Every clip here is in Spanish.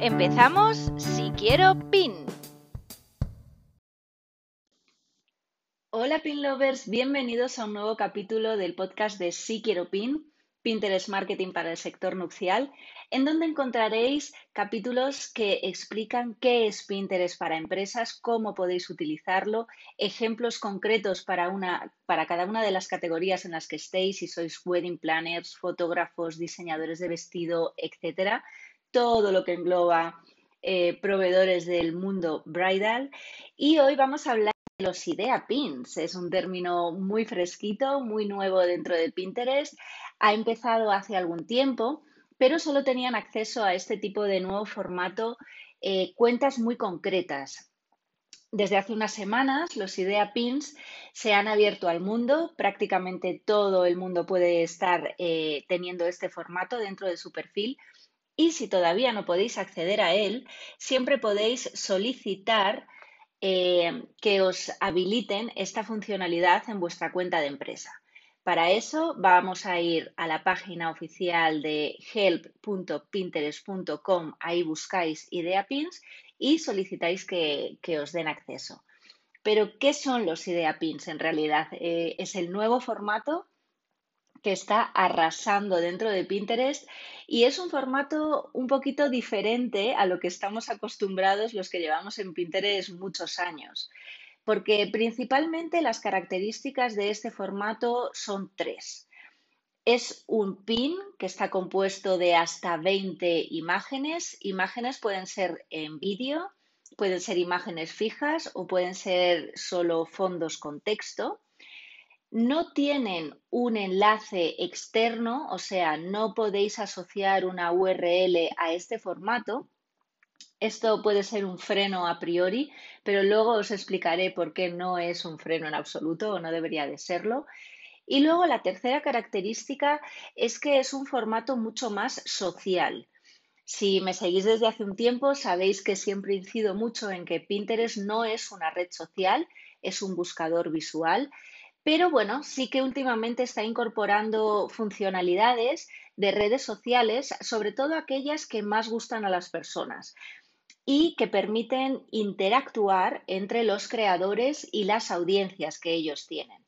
Empezamos si quiero pin. Hola pin lovers, bienvenidos a un nuevo capítulo del podcast de Si quiero pin, Pinterest Marketing para el sector nupcial, en donde encontraréis capítulos que explican qué es Pinterest para empresas, cómo podéis utilizarlo, ejemplos concretos para, una, para cada una de las categorías en las que estéis, si sois wedding planners, fotógrafos, diseñadores de vestido, etcétera todo lo que engloba eh, proveedores del mundo bridal. Y hoy vamos a hablar de los idea pins. Es un término muy fresquito, muy nuevo dentro de Pinterest. Ha empezado hace algún tiempo, pero solo tenían acceso a este tipo de nuevo formato eh, cuentas muy concretas. Desde hace unas semanas, los Idea Pins se han abierto al mundo. Prácticamente todo el mundo puede estar eh, teniendo este formato dentro de su perfil. Y si todavía no podéis acceder a él, siempre podéis solicitar eh, que os habiliten esta funcionalidad en vuestra cuenta de empresa. Para eso vamos a ir a la página oficial de help.pinterest.com, ahí buscáis IdeaPins y solicitáis que, os den acceso. Pero, ¿qué son los IdeaPins en realidad? Eh, es el nuevo formato que está arrasando dentro de Pinterest y es un formato un poquito diferente a lo que estamos acostumbrados los que llevamos en Pinterest muchos años, porque principalmente las características de este formato son tres. Es un pin que está compuesto de hasta 20 imágenes. Imágenes pueden ser en vídeo, pueden ser imágenes fijas o pueden ser solo fondos con texto no tienen un enlace externo, o sea, no podéis asociar una URL a este formato. Esto puede ser un freno a priori, pero luego os explicaré por qué no es un freno en absoluto o no debería de serlo. Y luego la tercera característica es que es un formato mucho más social. Si me seguís desde hace un tiempo, sabéis que siempre incido mucho en que Pinterest no es una red social, es un buscador visual pero bueno, sí que últimamente está incorporando funcionalidades de redes sociales, sobre todo aquellas que más gustan a las personas y que permiten interactuar entre los creadores y las audiencias que ellos tienen.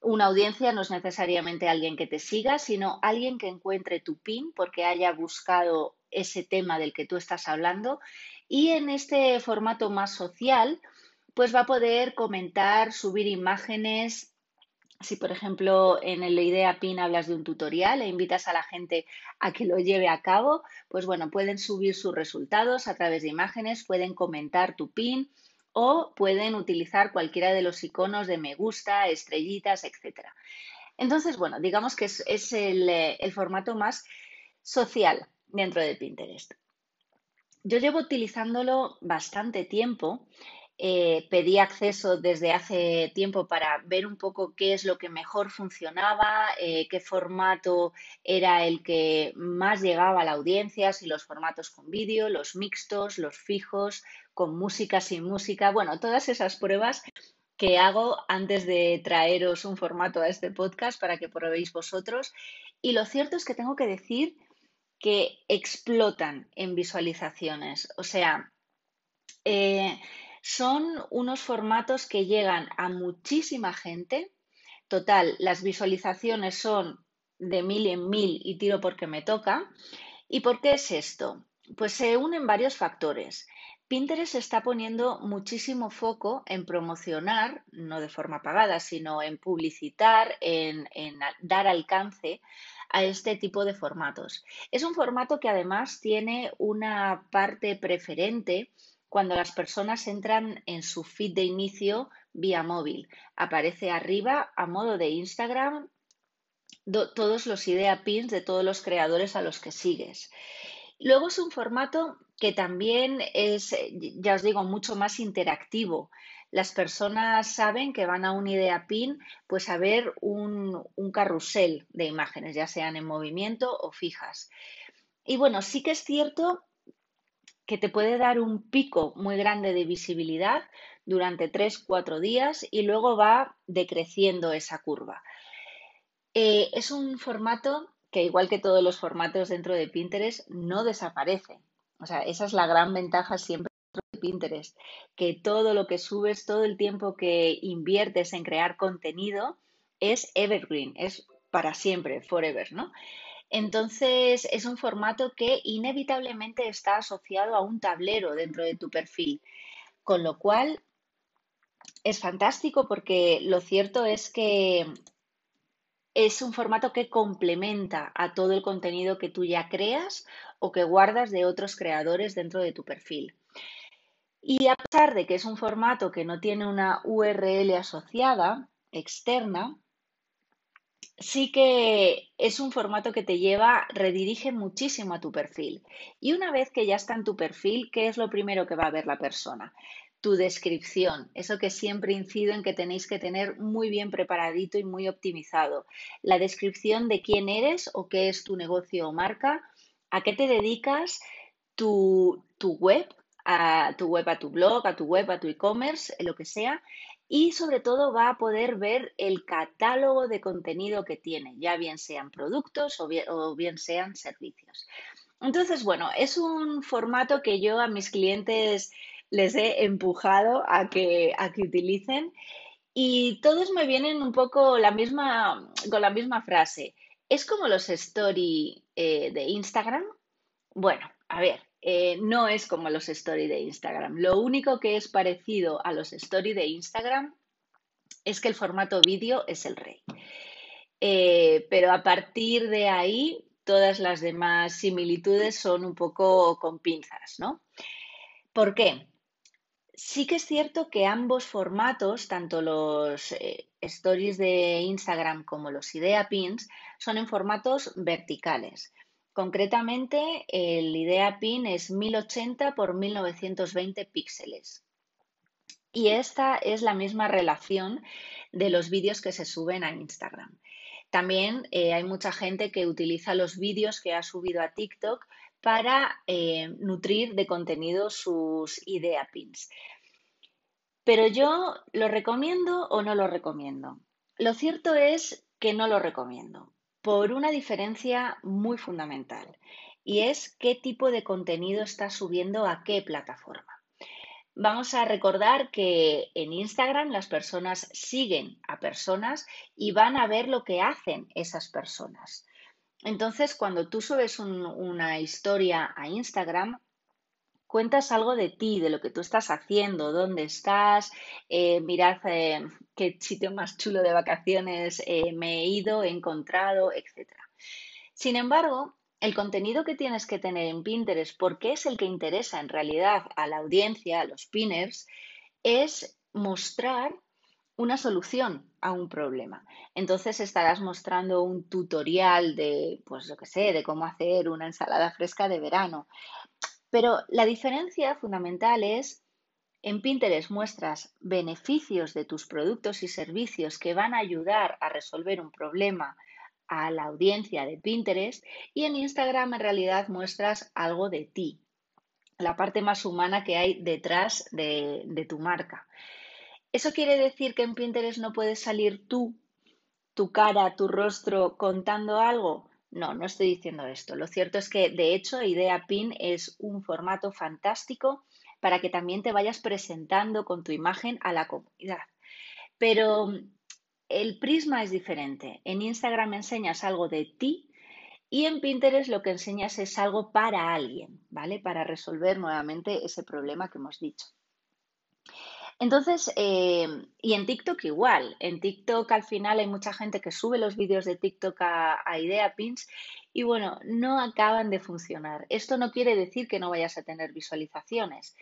Una audiencia no es necesariamente alguien que te siga, sino alguien que encuentre tu pin porque haya buscado ese tema del que tú estás hablando y en este formato más social, pues va a poder comentar, subir imágenes, si, por ejemplo, en el Idea PIN hablas de un tutorial e invitas a la gente a que lo lleve a cabo, pues bueno, pueden subir sus resultados a través de imágenes, pueden comentar tu PIN o pueden utilizar cualquiera de los iconos de me gusta, estrellitas, etc. Entonces, bueno, digamos que es, el, eh, el formato más social dentro de Pinterest. Yo llevo utilizándolo bastante tiempo eh, pedí acceso desde hace tiempo para ver un poco qué es lo que mejor funcionaba, eh, qué formato era el que más llegaba a la audiencia, si los formatos con vídeo, los mixtos, los fijos, con música, sin música, bueno, todas esas pruebas que hago antes de traeros un formato a este podcast para que probéis vosotros. Y lo cierto es que tengo que decir que explotan en visualizaciones. O sea, eh, son unos formatos que llegan a muchísima gente. Total, las visualizaciones son de mil en mil y tiro porque me toca. ¿Y por qué es esto? Pues se unen varios factores. Pinterest está poniendo muchísimo foco en promocionar, no de forma pagada, sino en publicitar, en, en, dar alcance a este tipo de formatos. Es un formato que además tiene una parte preferente cuando las personas entran en su feed de inicio vía móvil. Aparece arriba a modo de Instagram todos los idea pins de todos los creadores a los que sigues. Luego es un formato que también es, ya os digo, mucho más interactivo. Las personas saben que van a un idea pin pues a ver un, un carrusel de imágenes, ya sean en movimiento o fijas. Y bueno, sí que es cierto que te puede dar un pico muy grande de visibilidad durante 3-4 días y luego va decreciendo esa curva. Eh, es un formato que, igual que todos los formatos dentro de Pinterest, no desaparece. O sea, esa es la gran ventaja siempre de Pinterest, que todo lo que subes, todo el tiempo que inviertes en crear contenido es evergreen, es para siempre, forever, ¿no? Entonces, es un formato que inevitablemente está asociado a un tablero dentro de tu perfil, con lo cual es fantástico porque lo cierto es que es un formato que complementa a todo el contenido que tú ya creas o que guardas de otros creadores dentro de tu perfil. Y a pesar de que es un formato que no tiene una URL asociada externa, sí que es un formato que te lleva, redirige muchísimo a tu perfil. Y una vez que ya está en tu perfil, ¿qué es lo primero que va a ver la persona? Tu descripción, eso que siempre incido en que tenéis que tener muy bien preparadito y muy optimizado. La descripción de quién eres o qué es tu negocio o marca, a qué te dedicas, tu, tu web, a tu web, a tu blog, a tu web, a tu e-commerce, lo que sea, y sobre todo va a poder ver el catálogo de contenido que tiene, ya bien sean productos o bien, sean servicios. Entonces, bueno, es un formato que yo a mis clientes les he empujado a que, a que utilicen y todos me vienen un poco la misma, con la misma frase. ¿Es como los story eh, de Instagram? Bueno, a ver, eh, no es como los stories de Instagram. Lo único que es parecido a los stories de Instagram es que el formato vídeo es el rey. Eh, pero a partir de ahí, todas las demás similitudes son un poco con pinzas, ¿no? ¿Por qué? Sí que es cierto que ambos formatos, tanto los eh, stories de Instagram como los idea pins, son en formatos verticales. Concretamente, el IDEA PIN es 1080 por 1920 píxeles. Y esta es la misma relación de los vídeos que se suben a Instagram. También eh, hay mucha gente que utiliza los vídeos que ha subido a TikTok para eh, nutrir de contenido sus idea pins. Pero yo lo recomiendo o no lo recomiendo. Lo cierto es que no lo recomiendo por una diferencia muy fundamental y es qué tipo de contenido estás subiendo a qué plataforma. Vamos a recordar que en Instagram las personas siguen a personas y van a ver lo que hacen esas personas. Entonces, cuando tú subes una historia a Instagram, cuentas algo de ti, de lo que tú estás haciendo, dónde estás, eh, mirad eh, qué sitio más chulo de vacaciones eh, me he ido, he encontrado, etc. Sin embargo, el contenido que tienes que tener en Pinterest, porque es el que interesa en realidad a la audiencia, a los pinners, es mostrar una solución a un problema. Entonces estarás mostrando un tutorial de, pues lo que sé, de cómo hacer una ensalada fresca de verano. Pero la diferencia fundamental es, en Pinterest muestras beneficios de tus productos y servicios que van a ayudar a resolver un problema a la audiencia de Pinterest y en Instagram en realidad muestras algo de ti, la parte más humana que hay detrás de, de tu marca. ¿Eso quiere decir que en Pinterest no puedes salir tú, tu cara, tu rostro contando algo? No, no estoy diciendo esto. Lo cierto es que, de hecho, Idea Pin es un formato fantástico para que también te vayas presentando con tu imagen a la comunidad. Pero el prisma es diferente. En Instagram enseñas algo de ti y en Pinterest lo que enseñas es algo para alguien, ¿vale? Para resolver nuevamente ese problema que hemos dicho. Entonces, eh, y en TikTok igual. En TikTok al final hay mucha gente que sube los vídeos de TikTok a, a Idea Pins y bueno, no acaban de funcionar. Esto no quiere decir que no vayas a tener visualizaciones.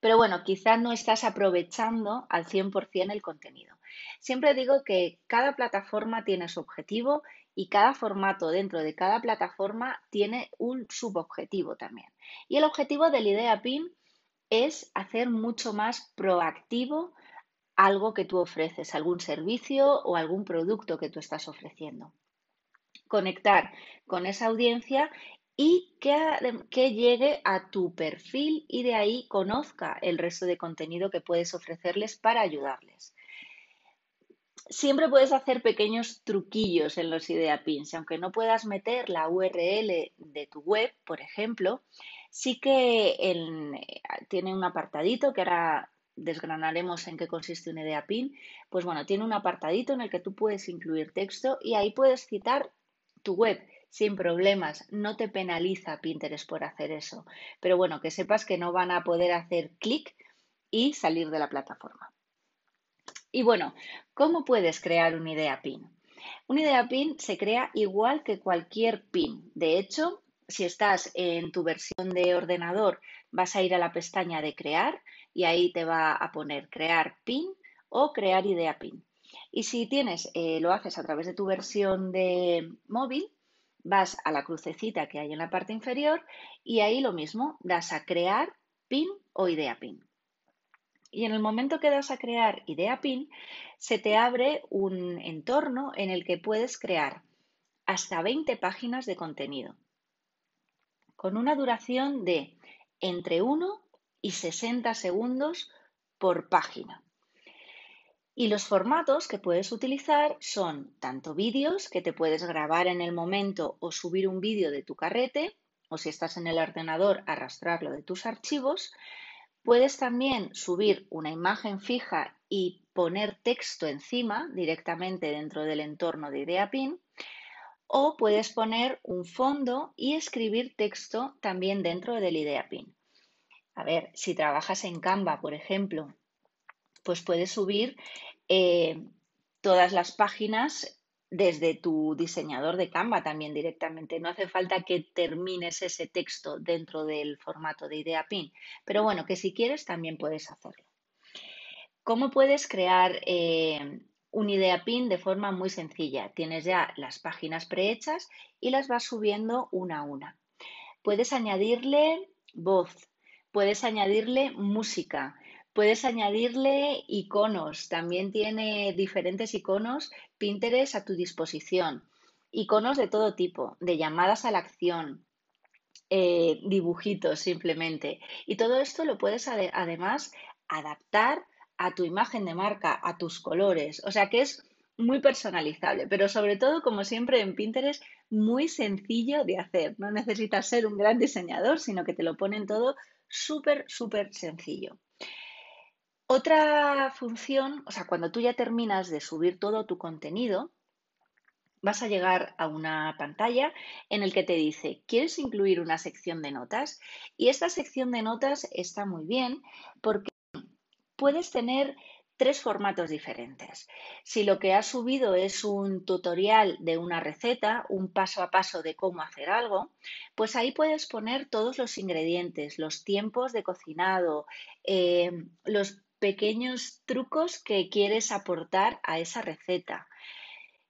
Pero bueno, quizás no estás aprovechando al 100% el contenido. Siempre digo que cada plataforma tiene su objetivo y cada formato dentro de cada plataforma tiene un subobjetivo también. Y el objetivo del Idea Pin es hacer mucho más proactivo algo que tú ofreces, algún servicio o algún producto que tú estás ofreciendo. Conectar con esa audiencia y que, llegue a tu perfil y de ahí conozca el resto de contenido que puedes ofrecerles para ayudarles. Siempre puedes hacer pequeños truquillos en los idea pins, aunque no puedas meter la URL de tu web, por ejemplo, sí que tiene un apartadito que ahora desgranaremos en qué consiste una idea pin. Pues bueno, tiene un apartadito en el que tú puedes incluir texto y ahí puedes citar tu web sin problemas. No te penaliza Pinterest por hacer eso. Pero bueno, que sepas que no van a poder hacer clic y salir de la plataforma. Y bueno, ¿cómo puedes crear una idea pin? Una idea pin se crea igual que cualquier pin. De hecho, si estás en tu versión de ordenador, vas a ir a la pestaña de crear y ahí te va a poner crear pin o crear idea pin. Y si tienes, eh, lo haces a través de tu versión de móvil, vas a la crucecita que hay en la parte inferior y ahí lo mismo, das a crear pin o idea pin. Y en el momento que das a crear idea pin, se te abre un entorno en el que puedes crear hasta 20 páginas de contenido con una duración de entre 1 y 60 segundos por página. Y los formatos que puedes utilizar son tanto vídeos, que te puedes grabar en el momento o subir un vídeo de tu carrete, o si estás en el ordenador, arrastrarlo de tus archivos. Puedes también subir una imagen fija y poner texto encima directamente dentro del entorno de IdeaPin. O puedes poner un fondo y escribir texto también dentro del IdeaPin. A ver, si trabajas en Canva, por ejemplo, pues puedes subir eh, todas las páginas desde tu diseñador de Canva también directamente. No hace falta que termines ese texto dentro del formato de idea pin, pero bueno, que si quieres también puedes hacerlo. ¿Cómo puedes crear eh, un idea pin de forma muy sencilla? Tienes ya las páginas prehechas y las vas subiendo una a una. Puedes añadirle voz, puedes añadirle música, Puedes añadirle iconos, también tiene diferentes iconos Pinterest a tu disposición. Iconos de todo tipo, de llamadas a la acción, eh, dibujitos simplemente. Y todo esto lo puedes además adaptar a tu imagen de marca, a tus colores. O sea que es muy personalizable, pero sobre todo, como siempre en Pinterest, muy sencillo de hacer. No necesitas ser un gran diseñador, sino que te lo ponen todo súper, súper sencillo. Otra función, o sea, cuando tú ya terminas de subir todo tu contenido, vas a llegar a una pantalla en el que te dice, ¿quieres incluir una sección de notas? Y esta sección de notas está muy bien porque puedes tener tres formatos diferentes. Si lo que has subido es un tutorial de una receta, un paso a paso de cómo hacer algo, pues ahí puedes poner todos los ingredientes, los tiempos de cocinado, eh, los pequeños trucos que quieres aportar a esa receta.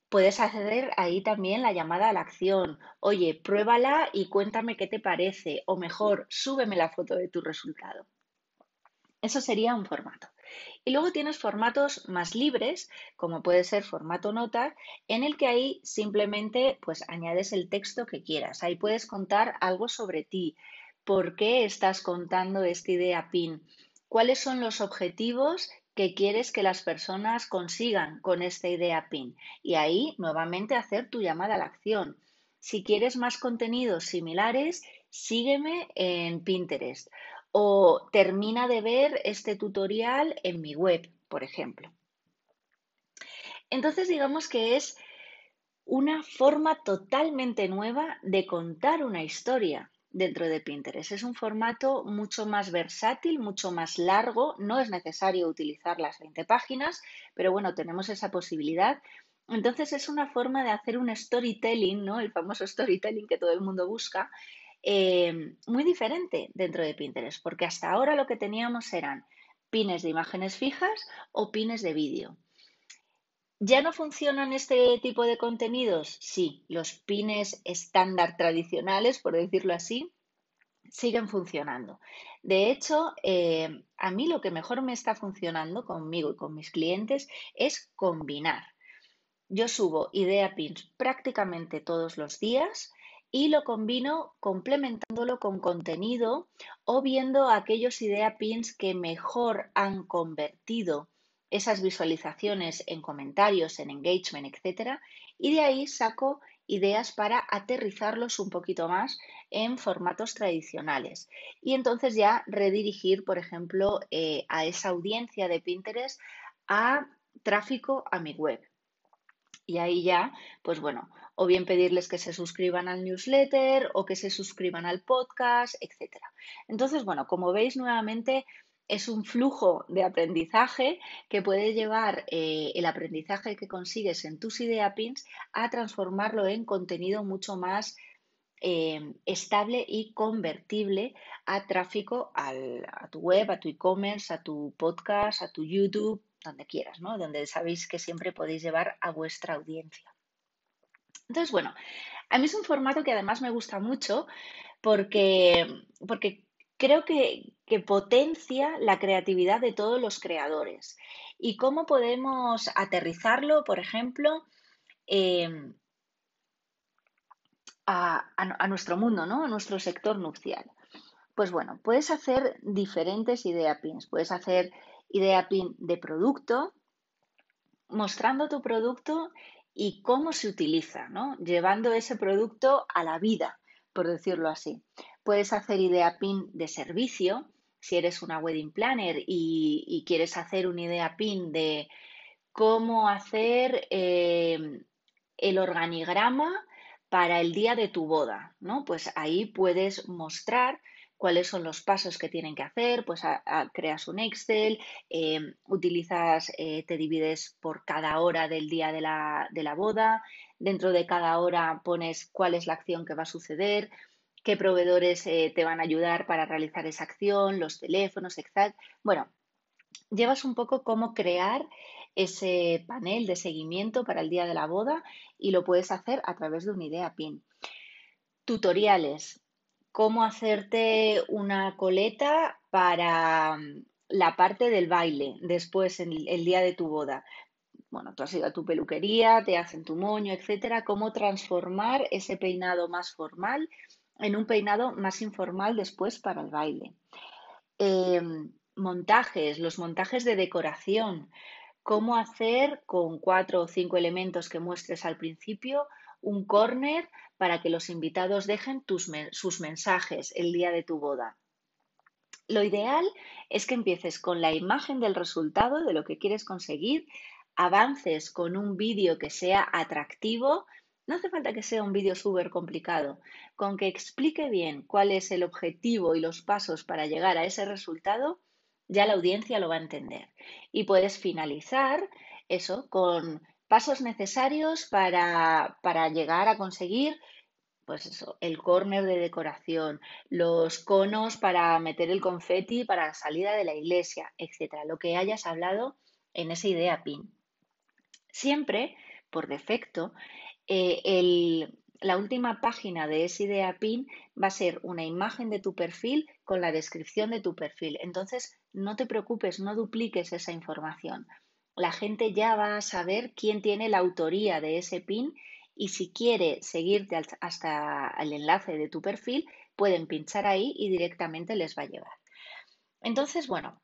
Puedes hacer ahí también la llamada a la acción. Oye, pruébala y cuéntame qué te parece. O mejor, súbeme la foto de tu resultado. Eso sería un formato. Y luego tienes formatos más libres, como puede ser formato nota, en el que ahí simplemente pues añades el texto que quieras. Ahí puedes contar algo sobre ti, por qué estás contando esta idea PIN, ¿Cuáles son los objetivos que quieres que las personas consigan con esta idea PIN? Y ahí nuevamente hacer tu llamada a la acción. Si quieres más contenidos similares, sígueme en Pinterest o termina de ver este tutorial en mi web, por ejemplo. Entonces digamos que es una forma totalmente nueva de contar una historia dentro de Pinterest. Es un formato mucho más versátil, mucho más largo. No es necesario utilizar las 20 páginas, pero bueno, tenemos esa posibilidad. Entonces es una forma de hacer un storytelling, ¿no? El famoso storytelling que todo el mundo busca, eh, muy diferente dentro de Pinterest, porque hasta ahora lo que teníamos eran pines de imágenes fijas o pines de vídeo. ¿Ya no funcionan este tipo de contenidos? Sí, los pines estándar tradicionales, por decirlo así, siguen funcionando. De hecho, eh, a mí lo que mejor me está funcionando conmigo y con mis clientes es combinar. Yo subo idea pins prácticamente todos los días y lo combino complementándolo con contenido o viendo aquellos idea pins que mejor han convertido esas visualizaciones en comentarios, en engagement, etcétera, y de ahí saco ideas para aterrizarlos un poquito más en formatos tradicionales. Y entonces ya redirigir, por ejemplo, eh, a esa audiencia de Pinterest a tráfico a mi web. Y ahí ya, pues bueno, o bien pedirles que se suscriban al newsletter o que se suscriban al podcast, etcétera. Entonces, bueno, como veis nuevamente, es un flujo de aprendizaje que puede llevar eh, el aprendizaje que consigues en tus idea pins a transformarlo en contenido mucho más eh, estable y convertible a tráfico a tu web, a tu e-commerce, a tu podcast, a tu YouTube, donde quieras, ¿no? Donde sabéis que siempre podéis llevar a vuestra audiencia. Entonces, bueno, a mí es un formato que además me gusta mucho porque, porque creo que, potencia la creatividad de todos los creadores. ¿Y cómo podemos aterrizarlo, por ejemplo, em, a, nuestro mundo, ¿no? a nuestro sector nupcial? Pues bueno, puedes hacer diferentes idea pins. Puedes hacer idea pin de producto, mostrando tu producto y cómo se utiliza, ¿no? llevando ese producto a la vida, por decirlo así. Puedes hacer idea pin de servicio. Si eres una wedding planner y, quieres hacer una idea pin de cómo hacer eh, el organigrama para el día de tu boda, ¿no? Pues ahí puedes mostrar cuáles son los pasos que tienen que hacer, pues creas un Excel, eh, utilizas, eh, te divides por cada hora del día de la, de la boda, dentro de cada hora pones cuál es la acción que va a suceder, qué proveedores eh, te van a ayudar para realizar esa acción, los teléfonos, etc. Bueno, llevas un poco cómo crear ese panel de seguimiento para el día de la boda y lo puedes hacer a través de una idea PIN. Tutoriales, cómo hacerte una coleta para mm, la parte del baile después, en el día de tu boda. Bueno, tú has ido a tu peluquería, te hacen tu moño, etcétera. Cómo transformar ese peinado más formal en un peinado más informal después para el baile. Em, montajes, los montajes de decoración, cómo hacer con cuatro o cinco elementos que muestres al principio un corner para que los invitados dejen sus mensajes el día de tu boda. Lo ideal es que empieces con la imagen del resultado de lo que quieres conseguir, avances con un vídeo que sea atractivo, no hace falta que sea un vídeo súper complicado, con que explique bien cuál es el objetivo y los pasos para llegar a ese resultado, ya la audiencia lo va a entender. Y puedes finalizar eso con pasos necesarios para, para llegar a conseguir pues eso, el corner de decoración, los conos para meter el confeti para la salida de la iglesia, etcétera, lo que hayas hablado en esa idea PIN. Siempre, por defecto, eh, la última página de ese idea PIN va a ser una imagen de tu perfil con la descripción de tu perfil. Entonces, no te preocupes, no dupliques esa información. La gente ya va a saber quién tiene la autoría de ese PIN y si quiere seguirte hasta el enlace de tu perfil, pueden pinchar ahí y directamente les va a llevar. Entonces, bueno,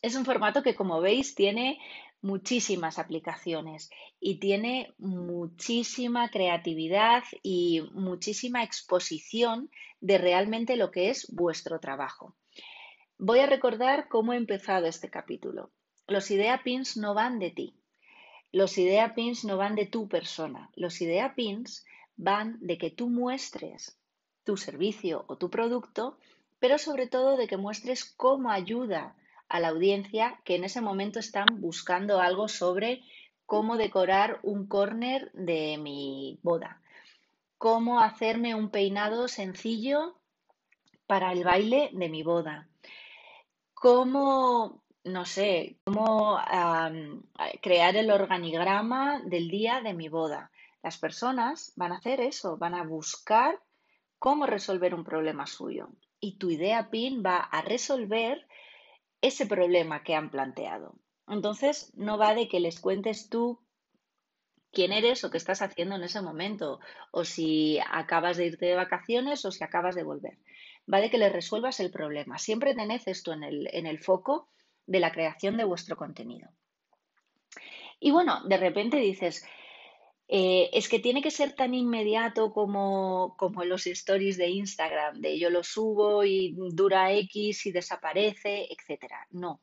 es un formato que como veis tiene muchísimas aplicaciones y tiene muchísima creatividad y muchísima exposición de realmente lo que es vuestro trabajo. Voy a recordar cómo he empezado este capítulo. Los idea pins no van de ti. Los idea pins no van de tu persona. Los idea pins van de que tú muestres tu servicio o tu producto, pero sobre todo de que muestres cómo ayuda a la audiencia que en ese momento están buscando algo sobre cómo decorar un corner de mi boda, cómo hacerme un peinado sencillo para el baile de mi boda, cómo no sé, cómo crear el organigrama del día de mi boda. Las personas van a hacer eso, van a buscar cómo resolver un problema suyo. Y tu idea PIN va a resolver ese problema que han planteado. Entonces, no va de que les cuentes tú quién eres o qué estás haciendo en ese momento, o si acabas de irte de vacaciones o si acabas de volver. Va de que les resuelvas el problema. Siempre tened esto en el, en el foco de la creación de vuestro contenido. Y bueno, de repente dices, eh, es que tiene que ser tan inmediato como, como los stories de Instagram, de yo lo subo y dura X y desaparece, etcétera. No.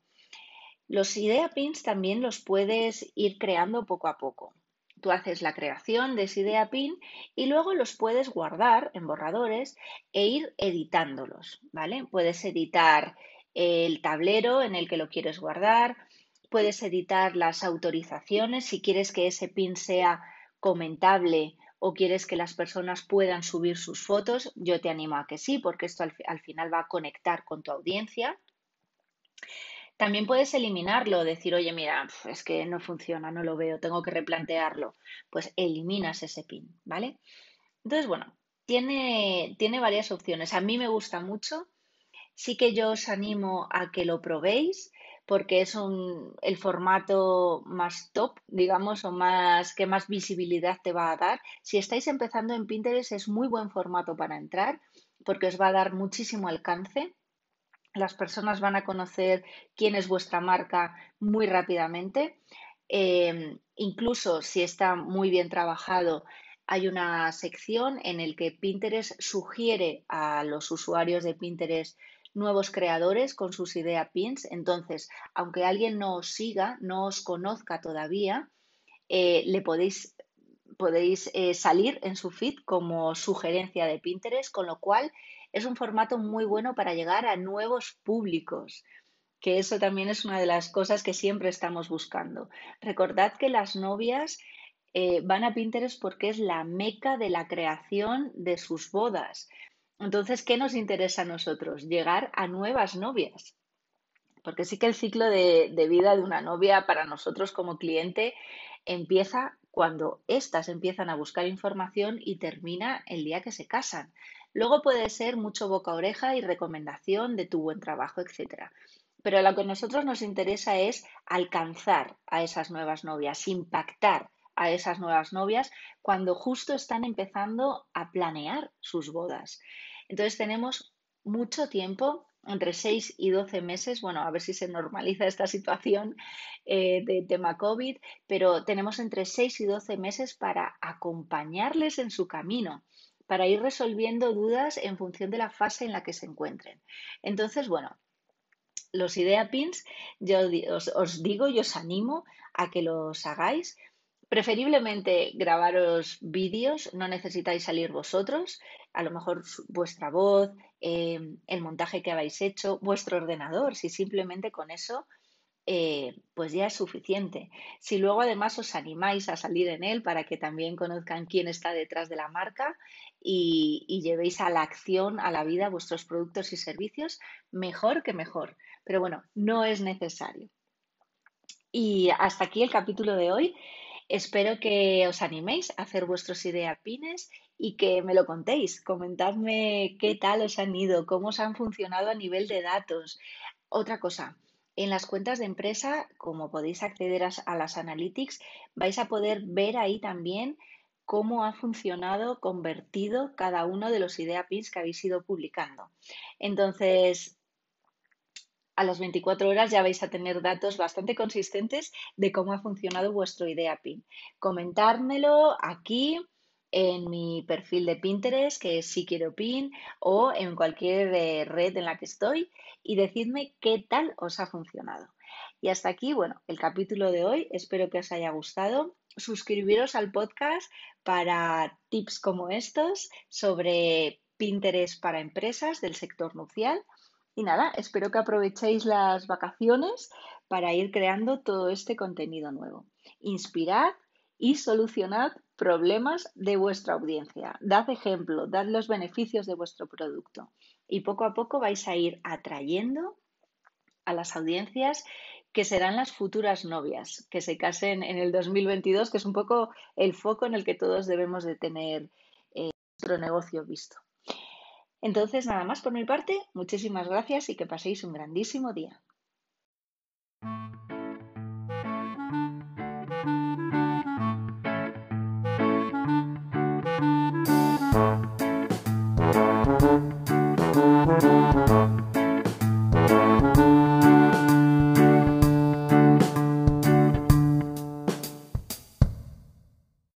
Los idea pins también los puedes ir creando poco a poco. Tú haces la creación de ese idea pin y luego los puedes guardar en borradores e ir editándolos, ¿vale? Puedes editar el tablero en el que lo quieres guardar, puedes editar las autorizaciones si quieres que ese pin sea comentable o quieres que las personas puedan subir sus fotos, yo te animo a que sí, porque esto al, final va a conectar con tu audiencia. También puedes eliminarlo, decir, oye, mira, es que no funciona, no lo veo, tengo que replantearlo. Pues eliminas ese pin, ¿vale? Entonces, bueno, tiene, tiene varias opciones. A mí me gusta mucho Sí que yo os animo a que lo probéis porque es el formato más top, digamos, o más que más visibilidad te va a dar. Si estáis empezando en Pinterest es muy buen formato para entrar porque os va a dar muchísimo alcance. Las personas van a conocer quién es vuestra marca muy rápidamente. Em, incluso si está muy bien trabajado, hay una sección en la que Pinterest sugiere a los usuarios de Pinterest nuevos creadores con sus idea pins. Entonces, aunque alguien no os siga, no os conozca todavía, eh, le podéis, podéis eh, salir en su feed como sugerencia de Pinterest, con lo cual es un formato muy bueno para llegar a nuevos públicos que eso también es una de las cosas que siempre estamos buscando. Recordad que las novias eh, van a Pinterest porque es la meca de la creación de sus bodas. Entonces, ¿qué nos interesa a nosotros? Llegar a nuevas novias. Porque sí que el ciclo de, vida de una novia para nosotros como cliente empieza cuando éstas empiezan a buscar información y termina el día que se casan. Luego puede ser mucho boca a oreja y recomendación de tu buen trabajo, etc. Pero lo que a nosotros nos interesa es alcanzar a esas nuevas novias, impactar a esas nuevas novias cuando justo están empezando a planear sus bodas. Entonces tenemos mucho tiempo, entre 6 y 12 meses, bueno, a ver si se normaliza esta situación eh, de tema COVID, pero tenemos entre 6 y 12 meses para acompañarles en su camino para ir resolviendo dudas en función de la fase en la que se encuentren. Entonces, bueno, los idea pins, yo os, os, digo y os animo a que los hagáis Preferiblemente grabaros vídeos, no necesitáis salir vosotros, a lo mejor vuestra voz, em, el montaje que habéis hecho, vuestro ordenador, si simplemente con eso eh, pues ya es suficiente. Si luego además os animáis a salir en él para que también conozcan quién está detrás de la marca y, y, llevéis a la acción, a la vida vuestros productos y servicios, mejor que mejor. Pero bueno, no es necesario. Y hasta aquí el capítulo de hoy. Espero que os animéis a hacer vuestros idea pines y que me lo contéis. Comentadme qué tal os han ido, cómo os han funcionado a nivel de datos. Otra cosa, en las cuentas de empresa, como podéis acceder a, las analytics, vais a poder ver ahí también cómo ha funcionado, convertido cada uno de los idea pins que habéis ido publicando. Entonces, a las 24 horas ya vais a tener datos bastante consistentes de cómo ha funcionado vuestro idea PIN. Comentármelo aquí en mi perfil de Pinterest, que es si quiero PIN, o en cualquier eh, red en la que estoy, y decidme qué tal os ha funcionado. Y hasta aquí, bueno, el capítulo de hoy. Espero que os haya gustado. Suscribiros al podcast para tips como estos sobre Pinterest para empresas del sector nupcial. Y nada, espero que aprovechéis las vacaciones para ir creando todo este contenido nuevo. Inspirad y solucionad problemas de vuestra audiencia. Dad ejemplo, dad los beneficios de vuestro producto y poco a poco vais a ir atrayendo a las audiencias que serán las futuras novias que se casen en el 2022, que es un poco el foco en el que todos debemos de tener eh, nuestro negocio visto. Entonces, nada más por mi parte, muchísimas gracias y que paséis un grandísimo día.